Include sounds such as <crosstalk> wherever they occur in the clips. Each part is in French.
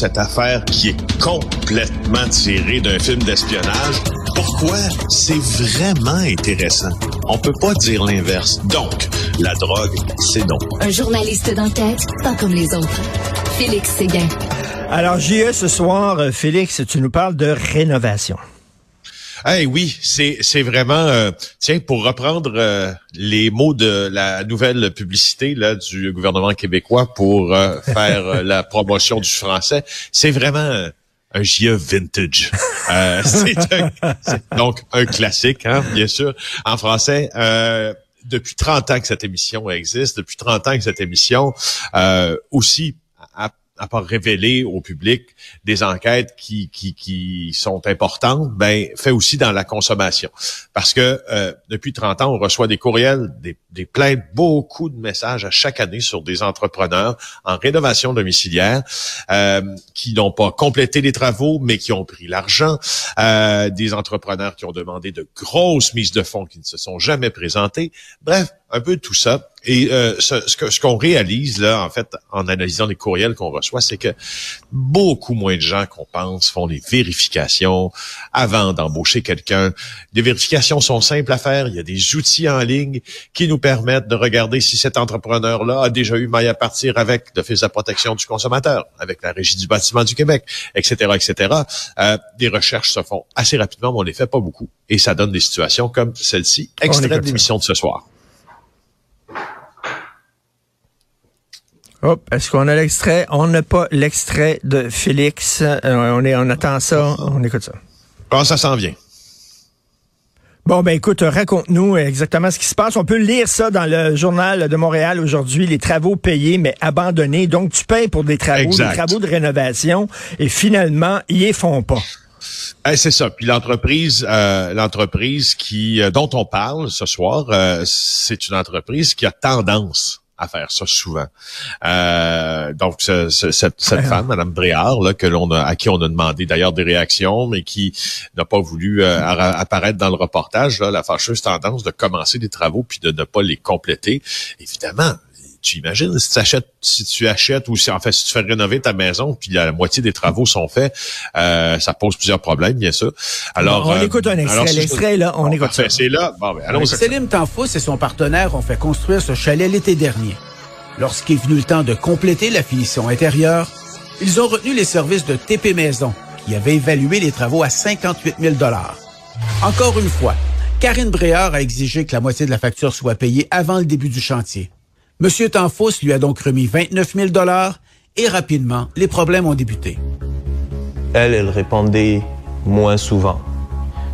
cette affaire qui est complètement tirée d'un film d'espionnage. Pourquoi? C'est vraiment intéressant? On peut pas dire l'inverse. Donc, la drogue, c'est non. Un journaliste d'enquête, pas comme les autres. Félix Séguin. Alors, JE, ce soir, euh, Félix, tu nous parles de rénovation. Eh oui, c'est vraiment euh, tiens pour reprendre euh, les mots de la nouvelle publicité là du gouvernement québécois pour euh, faire la promotion du français, c'est vraiment un GIE vintage. <laughs> c'est donc un classique hein, bien sûr en français depuis 30 ans que cette émission existe, depuis 30 ans que cette émission aussi à part révéler au public des enquêtes qui, qui, qui sont importantes, ben fait aussi dans la consommation. Parce que euh, depuis 30 ans, on reçoit des courriels, des, des plaintes, beaucoup de messages à chaque année sur des entrepreneurs en rénovation domiciliaire euh, qui n'ont pas complété les travaux, mais qui ont pris l'argent. Euh, des entrepreneurs qui ont demandé de grosses mises de fonds qui ne se sont jamais présentées. Bref, un peu tout ça. Et euh, ce, ce qu'on réalise là, en fait, en analysant les courriels qu'on reçoit, c'est que beaucoup moins de gens qu'on pense font des vérifications avant d'embaucher quelqu'un. Les vérifications sont simples à faire. Il y a des outils en ligne qui nous permettent de regarder si cet entrepreneur-là a déjà eu maille à partir avec l'Office de la protection du consommateur, avec la Régie du bâtiment du Québec, etc., etc. Euh, des recherches se font assez rapidement, mais on les fait pas beaucoup. Et ça donne des situations comme celle-ci, extrait de l'émission de ce soir. Hop, est-ce qu'on a l'extrait? On n'a pas l'extrait de Félix. Euh, on, est, on attend ça. On écoute ça. Comment ça s'en vient? Bon, ben écoute, raconte-nous exactement ce qui se passe. On peut lire ça dans le journal de Montréal aujourd'hui, les travaux payés mais abandonnés. Donc, tu payes pour des travaux, des travaux de rénovation, et finalement, ils ne font pas. Eh, c'est ça. Puis l'entreprise, euh, l'entreprise qui euh, dont on parle ce soir, c'est une entreprise qui a tendance à faire ça souvent. Euh, donc, cette, femme, Madame Bréard, là, que l'on a, à qui on a demandé d'ailleurs des réactions, mais qui n'a pas voulu euh, apparaître dans le reportage, là, la fâcheuse tendance de commencer des travaux puis de ne pas les compléter. Évidemment, tu imagines si tu achètes, si tu achètes ou si en fait si tu fais rénover ta maison puis la moitié des travaux sont faits, euh, ça pose plusieurs problèmes bien sûr. Alors on, écoute un extrait, l'extrait là, on, écoute ça. C'est là. Bon, ben, allons Selim Tanfous et son partenaire ont fait construire ce chalet l'été dernier. Lorsqu'il est venu le temps de compléter la finition intérieure, ils ont retenu les services de TP Maison, qui avait évalué les travaux à 58 000 Encore une fois, Karine Bréard a exigé que la moitié de la facture soit payée avant le début du chantier. Monsieur Tanfous lui a donc remis 29 000 et rapidement, les problèmes ont débuté. Elle, elle répondait moins souvent.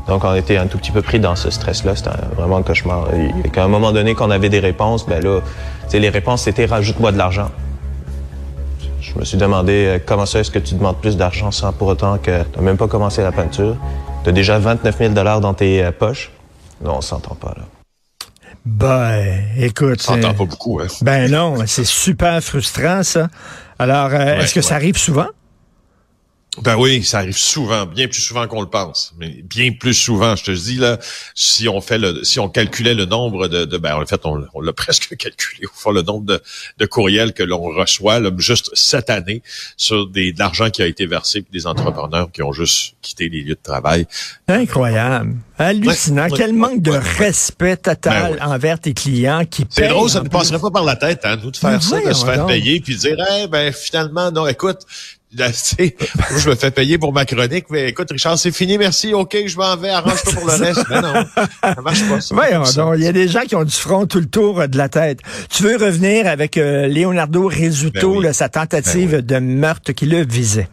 Donc, on était un tout petit peu pris dans ce stress-là. C'était vraiment un cauchemar. Et qu'à un moment donné, quand on avait des réponses, ben là, les réponses, c'était rajoute-moi de l'argent. Je me suis demandé euh, comment ça est-ce que tu demandes plus d'argent sans pour autant que tu n'as même pas commencé la peinture? Tu as déjà 29 000 dans tes euh, poches? Non, on s'entend pas, là. Ben, écoute. Ça pas beaucoup, hein? Ben non, c'est super frustrant, ça. Alors, euh, est-ce que ça arrive souvent? Ben oui, ça arrive souvent, bien plus souvent qu'on le pense, mais bien plus souvent. Je te dis là, si on fait le, si on calculait le nombre de, de ben en fait on, l'a <laughs> presque calculé au fond le nombre de, de courriels que l'on reçoit là, juste cette année sur des de l'argent qui a été versé pour des entrepreneurs qui ont juste quitté les lieux de travail. Incroyable, hallucinant. Quel manque de respect total ben envers tes clients qui C'est drôle, ça ne passerait pas par la tête, hein, nous de faire ça, de se faire payer puis dire, eh ben finalement non, écoute <laughs> je me fais payer pour ma chronique, mais écoute, Richard, c'est fini, merci, ok, je m'en vais, arrange-toi pour le reste. <laughs> Mais non, ça marche pas. il y a des gens qui ont du front tout le tour euh, de la tête. Tu veux revenir avec euh, Leonardo Rizzuto, ben sa tentative ben de meurtre qui le visait?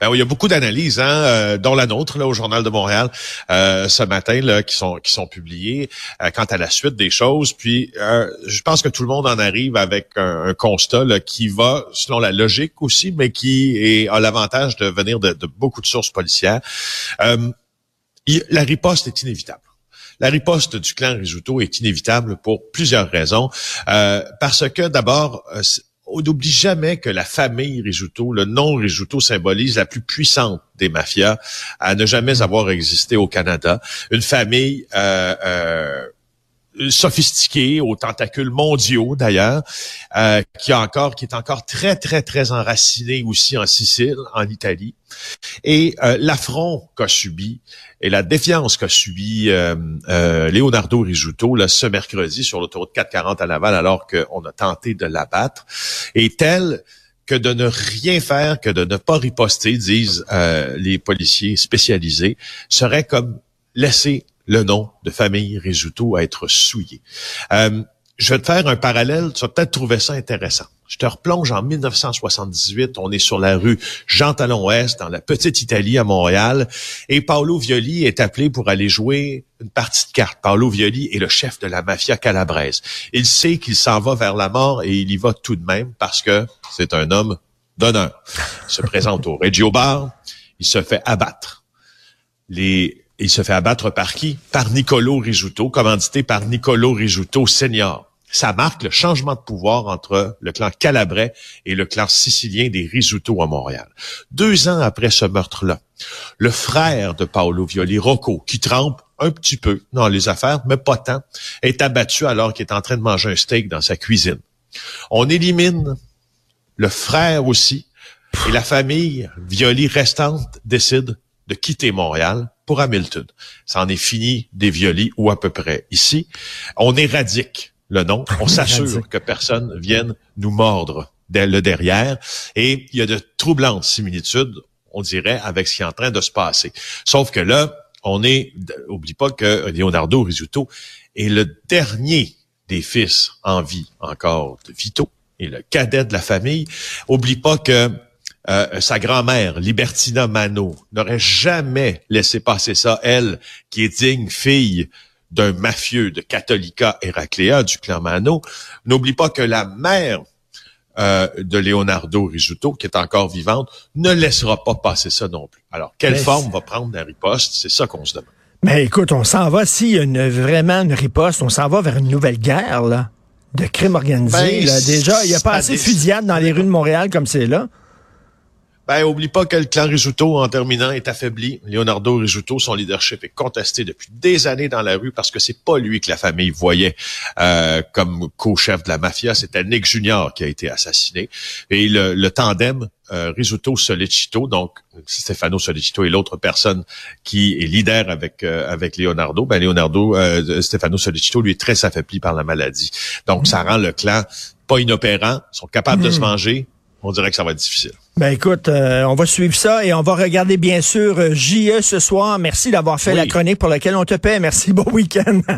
Ben il y a beaucoup d'analyses, hein, euh, dont la nôtre là, au Journal de Montréal euh, ce matin, là, qui sont qui sont publiées euh, quant à la suite des choses. Puis, je pense que tout le monde en arrive avec un, constat là, qui va selon la logique aussi, mais qui est, a l'avantage de venir de, beaucoup de sources policières. la riposte est inévitable. La riposte du clan Risuto est inévitable pour plusieurs raisons. parce que d'abord, on n'oublie jamais que la famille Risuto, le nom Risuto symbolise la plus puissante des mafias à ne jamais avoir existé au Canada. Une famille euh, euh, sophistiqué, aux tentacules mondiaux d'ailleurs, euh, qui a encore, qui est encore très très très enraciné aussi en Sicile, en Italie, et euh, l'affront qu'a subi et la défiance qu'a subi euh, Leonardo Risuto là, ce mercredi sur l'autoroute 440 à Laval, alors qu'on a tenté de l'abattre, est telle que de ne rien faire, que de ne pas riposter, disent les policiers spécialisés, serait comme laisser le nom de famille Risuto à être souillé. Euh, je vais te faire un parallèle, tu vas peut-être trouver ça intéressant. Je te replonge en 1978, on est sur la rue Jean Talon Ouest, dans la petite Italie à Montréal, et Paolo Violi est appelé pour aller jouer une partie de cartes. Paolo Violi est le chef de la mafia calabraise. Il sait qu'il s'en va vers la mort et il y va tout de même parce que c'est un homme d'honneur. Il se présente au Reggio Bar, il se fait abattre. Les il se fait abattre par qui? Par Nicolo Risuto, commandité par Nicolo Risuto senior. Ça marque le changement de pouvoir entre le clan calabrais et le clan sicilien des Risuto à Montréal. Deux ans après ce meurtre-là, le frère de Paolo Violi, Rocco, qui trempe un petit peu dans les affaires, mais pas tant, est abattu alors qu'il est en train de manger un steak dans sa cuisine. On élimine le frère aussi, et la famille Violi restante décide de quitter Montréal pour Hamilton. Ça en est fini des violis ou à peu près. Ici, on éradique le nom. <laughs> On s'assure que personne vienne nous mordre le derrière. Et il y a de troublantes similitudes, on dirait, avec ce qui est en train de se passer. Sauf que là, on est, oublie pas que Leonardo Risuto est le dernier des fils en vie encore de Vito et le cadet de la famille. Oublie pas que euh, sa grand-mère, Libertina Mano, n'aurait jamais laissé passer ça, elle, qui est digne fille d'un mafieux de Catholica Heraclea du clan Mano. N'oublie pas que la mère euh, de Leonardo Risuto, qui est encore vivante, ne laissera pas passer ça non plus. Alors, quelle forme va prendre la riposte? C'est ça qu'on se demande. Mais écoute, on s'en va, s'il y a une, vraiment une riposte, on s'en va vers une nouvelle guerre, là, de crime organisé. Ben, Déjà, il n'y a pas assez de fusillades dans les rues de Montréal comme c'est là. Ben, oublie pas que le clan Risuto, en terminant, est affaibli. Leonardo Risuto, son leadership est contesté depuis des années dans la rue parce que c'est pas lui que la famille voyait euh, comme co-chef de la mafia. C'était Nick Junior qui a été assassiné. Et le, tandem euh, Risuto-Solicito, donc Stefano Solicito est l'autre personne qui est leader avec euh, avec Leonardo. Ben Leonardo, euh, Stefano Solicito, lui est très affaibli par la maladie. Donc ça rend le clan pas inopérant, sont capables de se venger. On dirait que ça va être difficile. Ben écoute, euh, on va suivre ça et on va regarder bien sûr JE ce soir. Merci d'avoir fait la chronique pour laquelle on te paie. Merci, bon week-end. <laughs>